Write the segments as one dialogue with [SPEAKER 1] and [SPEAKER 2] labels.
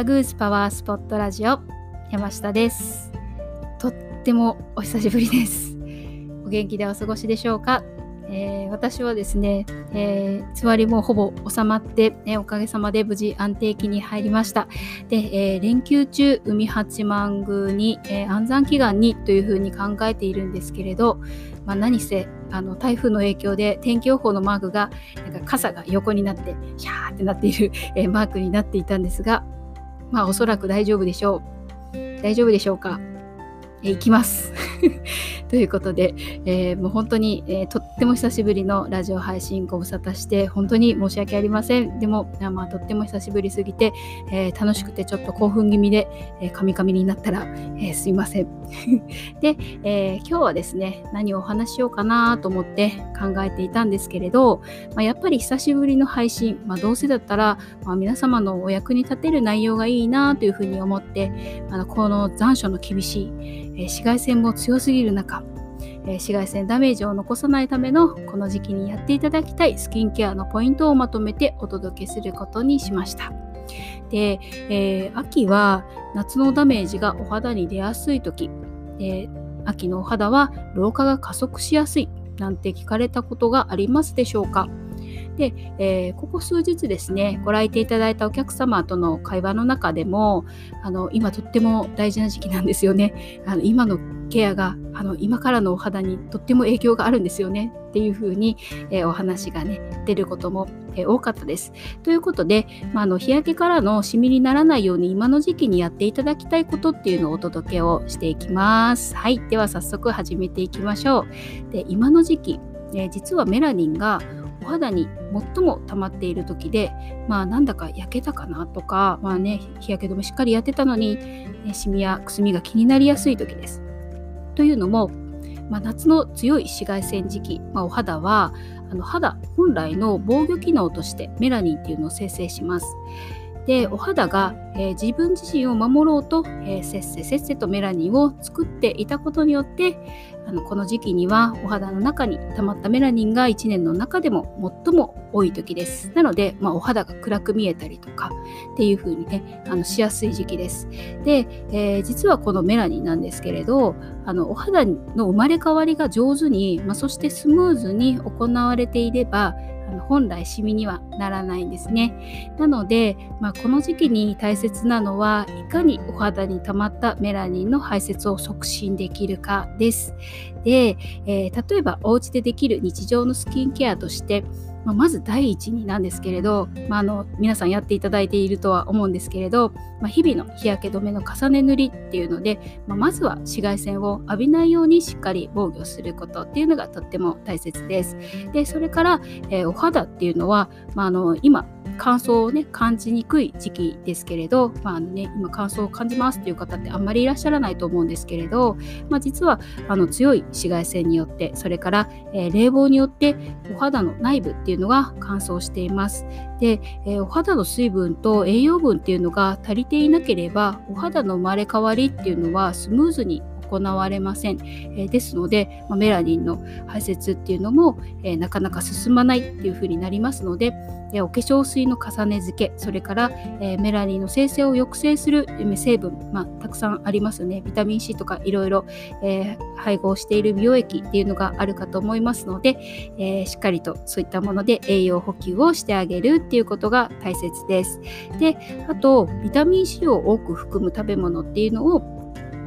[SPEAKER 1] バグースパワースポットラジオ山下です。とってもお久しぶりです。お元気でお過ごしでしょうか、えー、私はですね、えー、つわりもほぼ収まって、えおかげさまで無事安定期に入りました。で、えー、連休中海八幡宮に、え安産祈願にというふうに考えているんですけれど、まあ、何せあの台風の影響で天気予報のマークがなんか傘が横になってヒャーってなっている、えマークになっていたんですがまあおそらく大丈夫でしょう。大丈夫でしょうか？え行きます。ということで、えー、もう本当に、えー、とっても久しぶりのラジオ配信ご無沙汰して本当に申し訳ありません。でも、まあ、とっても久しぶりすぎて、えー、楽しくてちょっと興奮気味で、カミカミになったら、えすいません。で、え今日はですね、何をお話しようかなと思って考えていたんですけれど、まあ、やっぱり久しぶりの配信、まあ、どうせだったら、まあ、皆様のお役に立てる内容がいいなというふうに思って、あのこの残暑の厳しい、え紫外線も強すぎる中、え紫外線ダメージを残さないためのこの時期にやっていただきたいスキンケアのポイントをまとめてお届けすることにしました。で、えー、秋は夏のダメージがお肌に出やすい時、え、秋のお肌は老化が加速しやすいなんて聞かれたことがありますでしょうか。で、えー、ここ数日ですねご来店いただいたお客様との会話の中でもあの今とっても大事な時期なんですよね。あの今のケアがあの今からのお肌にとっても影響があるんですよねっていう風に、えー、お話がね出ることも、えー、多かったです。ということで、まあ、の日焼けからのシミにならないように今の時期にやっていただきたいことっていうのをお届けをしていきます。はい、では早速始めていきましょう。で今の時期、えー、実はメラニンがお肌に最も溜まっている時でまあなんだか焼けたかなとかまあね日焼け止めしっかりやってたのに、ね、シミやくすみが気になりやすい時です。というのも、まあ、夏の強い紫外線時期、まあ、お肌はあの肌本来の防御機能としてメラニンっていうのを生成します。でお肌が、えー、自分自身を守ろうと、えー、せっせせっせとメラニンを作っていたことによってあのこの時期にはお肌の中に溜まったメラニンが1年の中でも最も多い時です。なので、まあ、お肌が暗く見えたりとかっていう風にねあのしやすい時期です。で、えー、実はこのメラニンなんですけれどあのお肌の生まれ変わりが上手に、まあ、そしてスムーズに行われていればあの本来シミにはならないんですね。なので、まあ、この時期に大切なのはいかにお肌に溜まったメラニンの排泄を促進できるかです。で、えー、例えばお家でできる日常のスキンケアとしてまあ、まず第一になんですけれど、まあ、あの皆さんやっていただいているとは思うんですけれど、まあ、日々の日焼け止めの重ね塗りっていうので、まあ、まずは紫外線を浴びないようにしっかり防御することっていうのがとっても大切です。でそれから、えー、お肌っていうのは、まあ、あの今乾燥をね感じにくい時期ですけれど、まあのね、今乾燥を感じますっていう方ってあんまりいらっしゃらないと思うんですけれど、まあ、実はあの強い紫外線によってそれから、えー、冷房によってお肌の内部っていうのが乾燥しています。で、えー、お肌の水分と栄養分っていうのが足りていなければお肌の生まれ変わりっていうのはスムーズに行われません。え、ですので、ま、メラニンの排泄っていうのも、え、なかなか進まないっていう風になりますので、え、お化粧水の重ね付け、それから、えメラニンの生成を抑制する成分、まあ、たくさんありますね。ビタミン C とかいろいろ、配合している美容液っていうのがあるかと思いますので、えしっかりとそういったもので栄養補給をしてあげるっていうことが大切です。で、あと、ビタミン C を多く含む食べ物っていうのを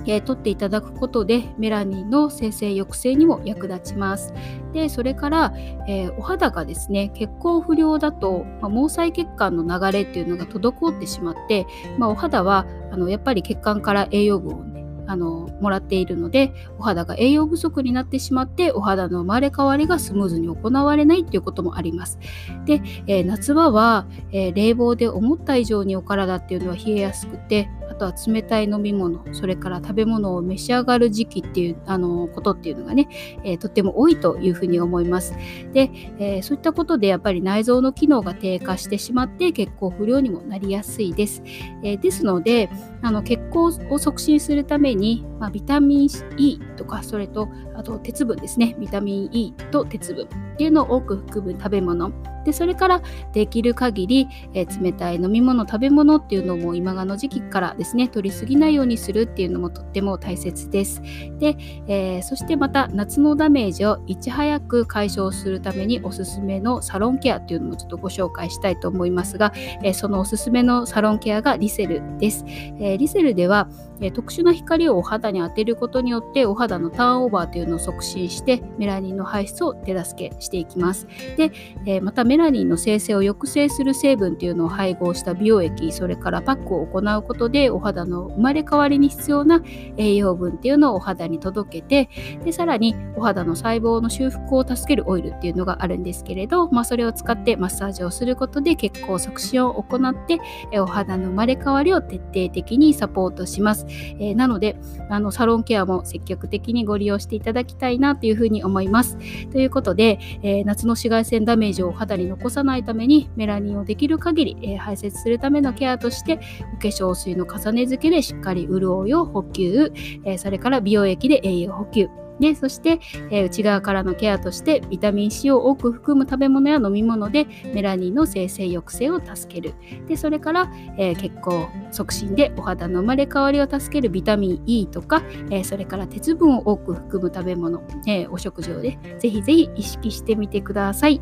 [SPEAKER 1] え、取っていただくことでメラニンの生成抑制にも役立ちます。でそれから、えー、お肌がですね血行不良だと、まあ、毛細血管の流れっていうのが滞ってしまって、まあ、お肌はあのやっぱり血管から栄養分をねあのもらっているのでお肌が栄養不足になってしまってお肌の生まれ変わりがスムーズに行われないっていうこともあります。で、えー、夏場は、えー、冷房で思った以上にお体っていうのは冷えやすくてあとは冷たい飲み物それから食べ物を召し上がる時期っていうあのことっていうのがね、えー、とっても多いというふうに思います。で、えー、そういったことでやっぱり内臓の機能が低下してしまって血行不良にもなりやすいです。えー、ですのであの血行を促進するために、まあ、ビタミン E とかそれとあと鉄分ですねビタミン E と鉄分っていうのを多く含む食べ物でそれからできる限り、えー、冷たい飲み物食べ物っていうのも今がの時期からですね取りすぎないようにするっていうのもとっても大切です。で、えー、そしてまた夏のダメージをいち早く解消するためにおすすめのサロンケアっていうのもちょっとご紹介したいと思いますが、えー、そのおすすめのサロンケアがリセルです、えリセルでは、え特殊な光をお肌に当てることによってお肌のターンオーバーというのを促進してメラニンの排出を手助けしていきます。で、えまたメラニンの生成を抑制する成分というのを配合した美容液それからパックを行うことでお肌の生まれ変わりに必要な栄養分っていうのをお肌に届けてでさらにお肌の細胞の修復を助けるオイルっていうのがあるんですけれど、まあ、それを使ってマッサージをすることで血行促進を行ってお肌の生まれ変わりを徹底的にサポートします、えー、なのであのサロンケアも積極的にご利用していただきたいなというふうに思います。ということで、えー、夏の紫外線ダメージをお肌に残さないためにメラニンをできる限り、えー、排泄するためのケアとしてお化粧水の重ね付けでしっかり潤いを補給、えそれから美容液で栄養補給。でそして、えー、内側からのケアとしてビタミン C を多く含む食べ物や飲み物でメラニンの生成抑制を助ける。でそれから、えー、血行促進でお肌の生まれ変わりを助けるビタミン E とか、えー、それから鉄分を多く含む食べ物、えお食事をねぜひぜひ意識してみてください、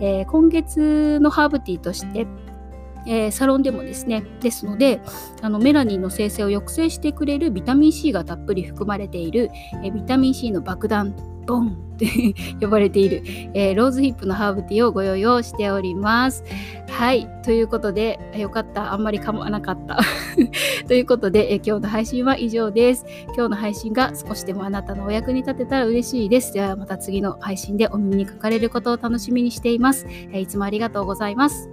[SPEAKER 1] え今月のハーブティーとしてえー、サロンでもですねですのであのメラニンの生成を抑制してくれるビタミン C がたっぷり含まれている、えー、ビタミン C の爆弾ボン って呼ばれている、えー、ローズヒップのハーブティーをご用意しております。はい。ということで、よかった。あんまり噛まなかった。ということで、え今日の配信は以上です。今日の配信が少しでもあなたのお役に立てたら嬉しいです。ではまた次の配信でお耳にかかれることを楽しみにしています。えいつもありがとうございます。